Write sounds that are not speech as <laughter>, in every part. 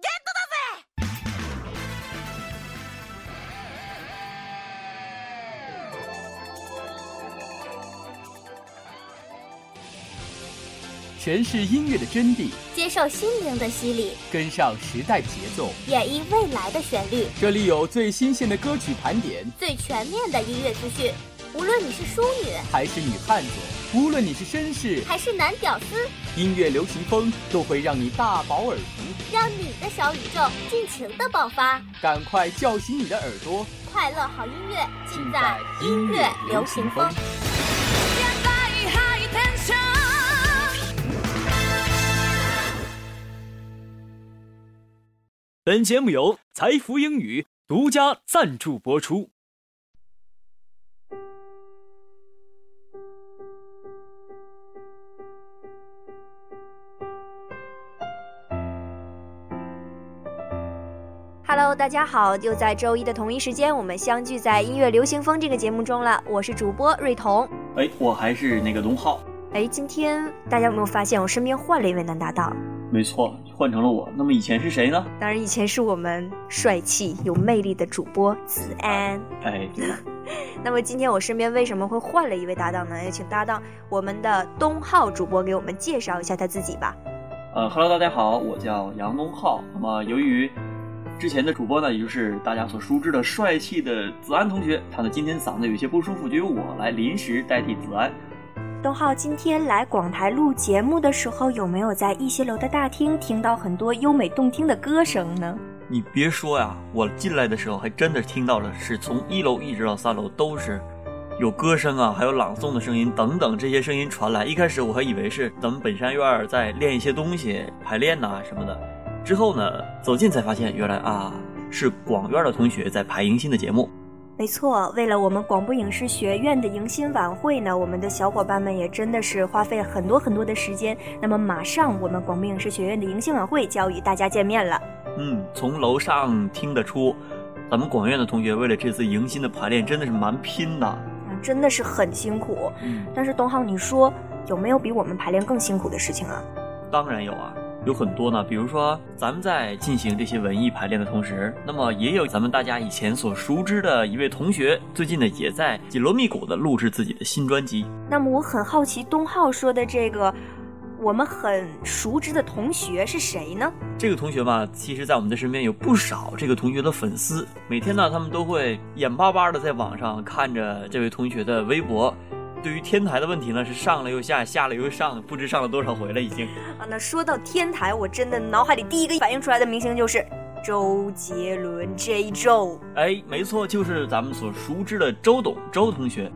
ゲットだぜ诠释音乐的真谛，接受心灵的洗礼，跟上时代节奏，演绎未来的旋律。这里有最新鲜的歌曲盘点，最全面的音乐资讯。无论你是淑女还是女汉子， 无论你是绅士还是男屌丝，音乐流行风都会让你大饱耳福，让你的小宇宙尽情的爆发。赶快叫醒你的耳朵，快乐好音乐尽在音乐流行风。本节目由财富英语独家赞助播出。Hello，大家好！又在周一的同一时间，我们相聚在音乐流行风这个节目中了。我是主播瑞彤。哎，我还是那个东浩。哎，今天大家有没有发现我身边换了一位男搭档？没错，换成了我。那么以前是谁呢？当然，以前是我们帅气有魅力的主播子安。哎，对。<laughs> <laughs> 那么今天我身边为什么会换了一位搭档呢？也请搭档我们的东浩主播给我们介绍一下他自己吧。呃哈喽，大家好，我叫杨东浩。那么由于之前的主播呢，也就是大家所熟知的帅气的子安同学，他呢今天嗓子有些不舒服，就由我来临时代替子安。东浩今天来广台录节目的时候，有没有在一些楼的大厅听到很多优美动听的歌声呢？你别说呀，我进来的时候还真的听到了，是从一楼一直到三楼都是有歌声啊，还有朗诵的声音等等这些声音传来。一开始我还以为是咱们本山院在练一些东西排练呐什么的，之后呢走近才发现，原来啊是广院的同学在排迎新的节目。没错，为了我们广播影视学院的迎新晚会呢，我们的小伙伴们也真的是花费了很多很多的时间。那么马上我们广播影视学院的迎新晚会就要与大家见面了。嗯，从楼上听得出，咱们广院的同学为了这次迎新的排练真的是蛮拼的，啊，真的是很辛苦。嗯，但是东浩，你说有没有比我们排练更辛苦的事情啊？当然有啊。有很多呢，比如说咱们在进行这些文艺排练的同时，那么也有咱们大家以前所熟知的一位同学，最近呢也在紧锣密鼓的录制自己的新专辑。那么我很好奇，东浩说的这个我们很熟知的同学是谁呢？这个同学吧，其实在我们的身边有不少这个同学的粉丝，每天呢他们都会眼巴巴的在网上看着这位同学的微博。对于天台的问题呢，是上了又下，下了又上，不知上了多少回了已经。啊，那说到天台，我真的脑海里第一个反应出来的明星就是周杰伦 J 周。哎，没错，就是咱们所熟知的周董周同学。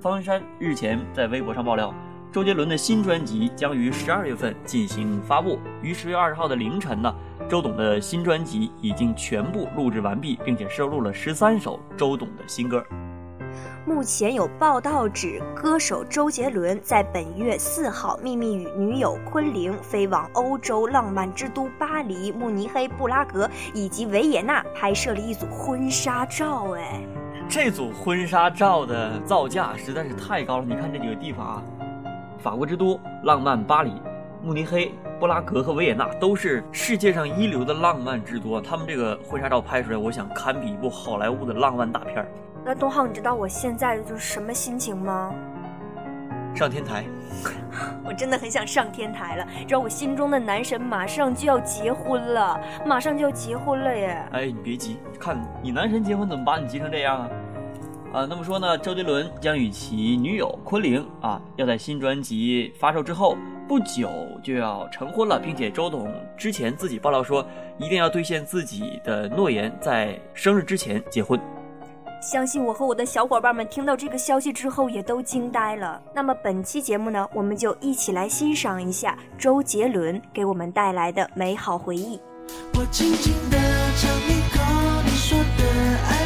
方文山日前在微博上爆料，周杰伦的新专辑将于十二月份进行发布。于十月二十号的凌晨呢，周董的新专辑已经全部录制完毕，并且收录了十三首周董的新歌。目前有报道指，歌手周杰伦在本月四号秘密与女友昆凌飞往欧洲浪漫之都巴黎、慕尼黑、布拉格以及维也纳拍摄了一组婚纱照。哎，这组婚纱照的造价实在是太高了。你看这几个地方啊，法国之都浪漫巴黎、慕尼黑、布拉格和维也纳都是世界上一流的浪漫之都。他们这个婚纱照拍出来，我想堪比一部好莱坞的浪漫大片儿。那东浩，你知道我现在就是什么心情吗？上天台，<laughs> 我真的很想上天台了。知道我心中的男神马上就要结婚了，马上就要结婚了耶！哎，你别急，看你男神结婚怎么把你急成这样啊？啊，那么说呢，周杰伦将与其女友昆凌啊，要在新专辑发售之后不久就要成婚了，并且周董之前自己爆料说，一定要兑现自己的诺言，在生日之前结婚。相信我和我的小伙伴们听到这个消息之后也都惊呆了。那么本期节目呢，我们就一起来欣赏一下周杰伦给我们带来的美好回忆。我轻轻地尝一口你说的爱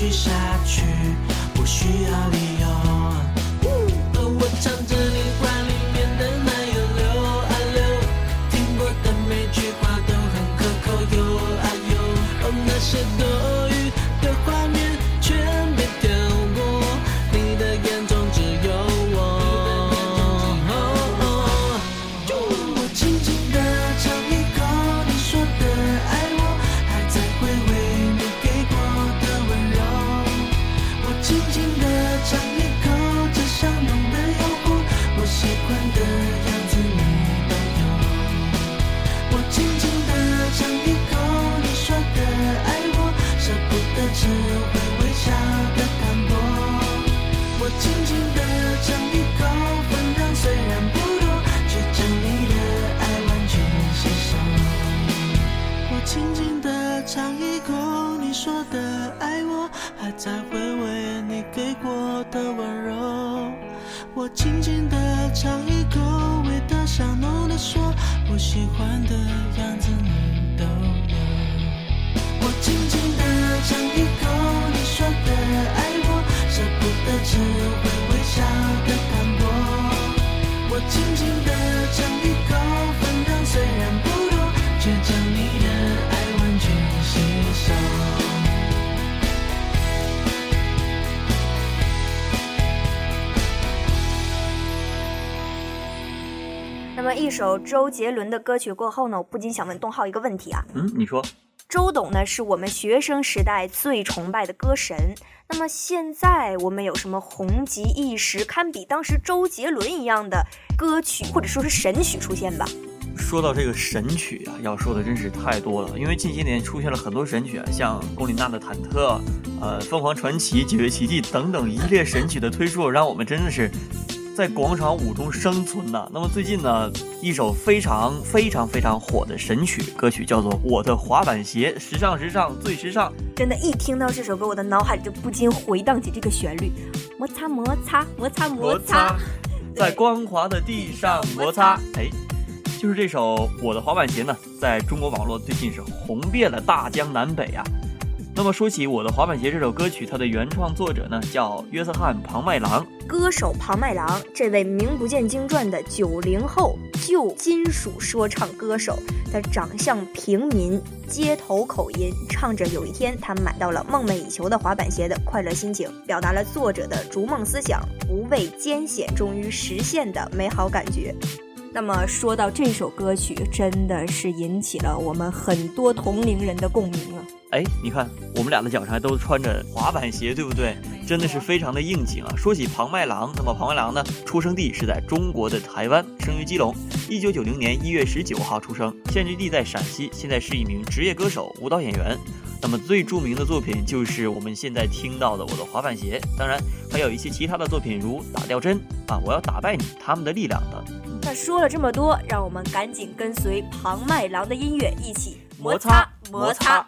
续下去不需要理由。尝一口你说的爱我，还在回味你给过的温柔。我轻轻地尝一口，味道香浓的说，我喜欢的样子你都有。我轻轻地尝一口你说的爱我，舍不得只会微笑的淡薄。我轻轻地一首周杰伦的歌曲过后呢，我不禁想问东浩一个问题啊，嗯，你说周董呢是我们学生时代最崇拜的歌神，那么现在我们有什么红极一时、堪比当时周杰伦一样的歌曲，或者说是神曲出现吧？说到这个神曲啊，要说的真是太多了。因为近些年出现了很多神曲啊，像龚琳娜的《忐忑》，呃，凤凰传奇、九月奇迹等等一系列神曲的推出，让我们真的是在广场舞中生存呐。那么最近呢，一首非常非常非常火的神曲歌曲叫做《我的滑板鞋》，时尚时尚最时尚。真的，一听到这首歌，我的脑海里就不禁回荡起这个旋律：摩擦摩擦摩擦摩擦。在光滑的地上摩擦。哎，就是这首《我的滑板鞋》呢，在中国网络最近是红遍了大江南北啊。那么说起《我的滑板鞋》这首歌曲，它的原创作者呢叫约瑟翰·庞麦郎。歌手庞麦郎，这位名不见经传的九零后旧金属说唱歌手，他长相平民，街头口音，唱着有一天他买到了梦寐以求的滑板鞋的快乐心情，表达了作者的逐梦思想，不畏艰险终于实现的美好感觉。那么说到这首歌曲，真的是引起了我们很多同龄人的共鸣啊！哎，你看我们俩的脚上还都穿着滑板鞋，对不对？真的是非常的应景啊！说起庞麦郎，那么庞麦郎呢，出生地是在中国的台湾，生于基隆，一九九零年一月十九号出生，现居地在陕西，现在是一名职业歌手、舞蹈演员。那么最著名的作品就是我们现在听到的《我的滑板鞋》，当然还有一些其他的作品，如《打吊针》啊，《我要打败你》，《他们的力量》等。那说了这么多，让我们赶紧跟随庞麦郎的音乐一起摩擦摩擦。有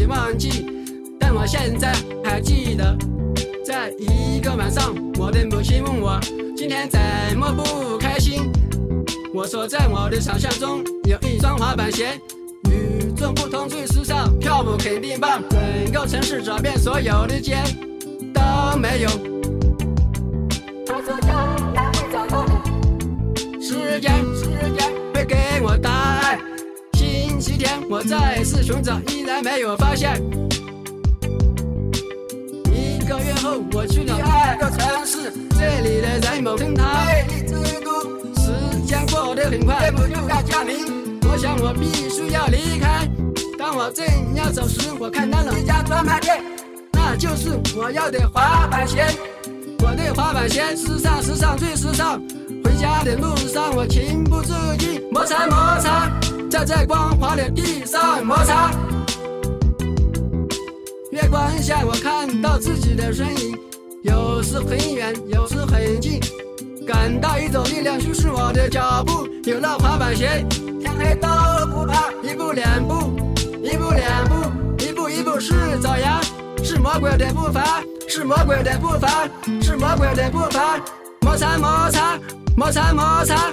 已忘记，但我现在还记得，在一个晚上，我的母亲问我今天怎么不开心。我说在我的想象中有一双滑板鞋，与众不同最时尚，跳舞肯定棒。整个城市找遍所有的街都没有。我说将我再次寻找，依然没有发现。一个月后，我去了第二个城市，这里的人某称它魅力之都。时间过得很快，不就该加名。我想我必须要离开。当我正要走时，我看到了一家专卖店，那就是我要的滑板鞋。我的滑板鞋时尚，时尚最时尚。回家的路上，我情不自禁摩擦摩擦，在光滑的地上摩擦。月光下，我看到自己的身影，有时很远，有时很近，感到一种力量驱使我的脚步。有了滑板鞋，天黑都不怕。一步两步，一步两步，一步一步是爪牙，是魔鬼的步伐，是魔鬼的步伐，是魔鬼的步伐。摩擦摩擦，摩擦摩擦，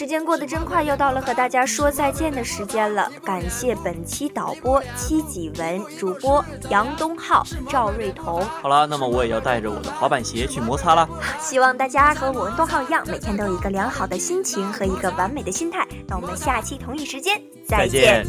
时间过得真快，又到了和大家说再见的时间了。感谢本期导播戚几文，主播杨东浩、赵瑞彤。好了，那么我也要带着我的滑板鞋去摩擦啦。希望大家和我跟东浩一样，每天都有一个良好的心情和一个完美的心态。那我们下期同一时间再再见